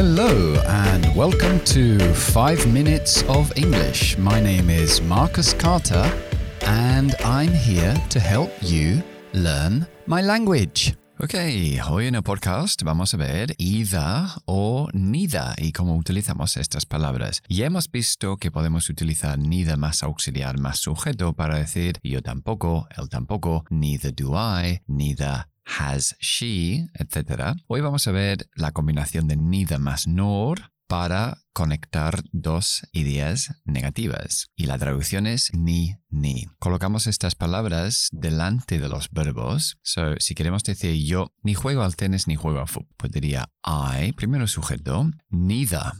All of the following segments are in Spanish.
Hello, and welcome to 5 Minutes of English. My name is Marcus Carter, and I'm here to help you learn my language. Ok, hoy en el podcast vamos a ver either o neither y cómo utilizamos estas palabras. Ya hemos visto que podemos utilizar neither más auxiliar más sujeto para decir yo tampoco, él tampoco, neither do I, neither has she, etc. Hoy vamos a ver la combinación de neither más nor para conectar dos ideas negativas. Y la traducción es ni, ni. Colocamos estas palabras delante de los verbos. So, si queremos decir yo ni juego al tenis ni juego al fútbol, pues diría I, primero sujeto, neither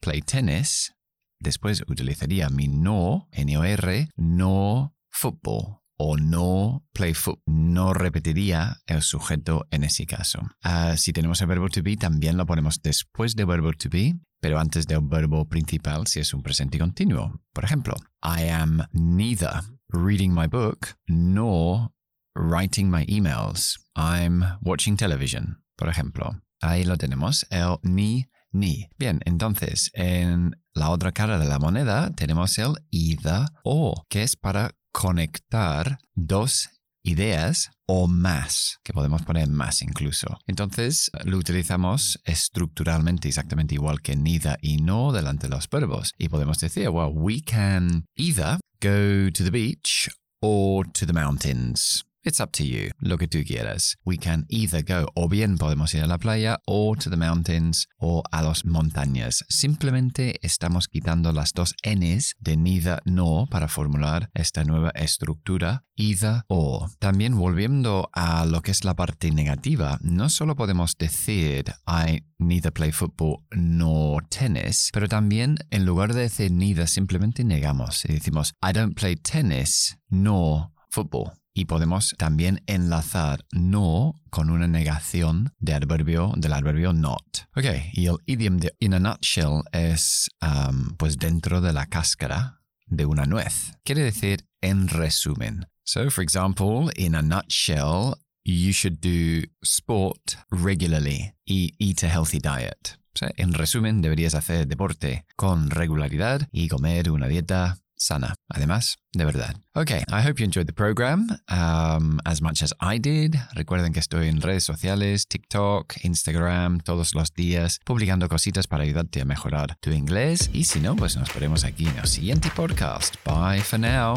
play tennis. Después utilizaría mi no, N-O-R, no football o no play. No repetiría el sujeto en ese caso. Ah, si tenemos el verbo to be, también lo ponemos después del verbo to be, pero antes del verbo principal si es un presente continuo. Por ejemplo, I am neither reading my book nor writing my emails. I'm watching television, por ejemplo. Ahí lo tenemos, el ni, ni. Bien, entonces, en la otra cara de la moneda tenemos el either o, que es para conectar dos ideas o más, que podemos poner más incluso. Entonces lo utilizamos estructuralmente exactamente igual que neither y no delante de los verbos. Y podemos decir, well, we can either go to the beach or to the mountains. It's up to you, lo que tú quieras. We can either go, o bien podemos ir a la playa, or to the mountains, o a las montañas. Simplemente estamos quitando las dos N's de neither, no, para formular esta nueva estructura, either, or. También volviendo a lo que es la parte negativa, no solo podemos decir I neither play football nor tennis, pero también en lugar de decir neither simplemente negamos y decimos I don't play tennis nor football y podemos también enlazar no con una negación de adverbio, del adverbio not. Ok, y el idiom de in a nutshell es pues dentro de la cáscara de una nuez. Quiere decir en resumen. So, for example, in a nutshell, you should do sport regularly y eat a healthy diet. en resumen, deberías hacer deporte con regularidad y comer una dieta sana. Además, de verdad. Okay, I hope you enjoyed the program um, as much as I did. Recuerden que estoy en redes sociales, TikTok, Instagram, todos los días, publicando cositas para ayudarte a mejorar tu inglés. Y si no, pues nos veremos aquí en el siguiente podcast. Bye for now.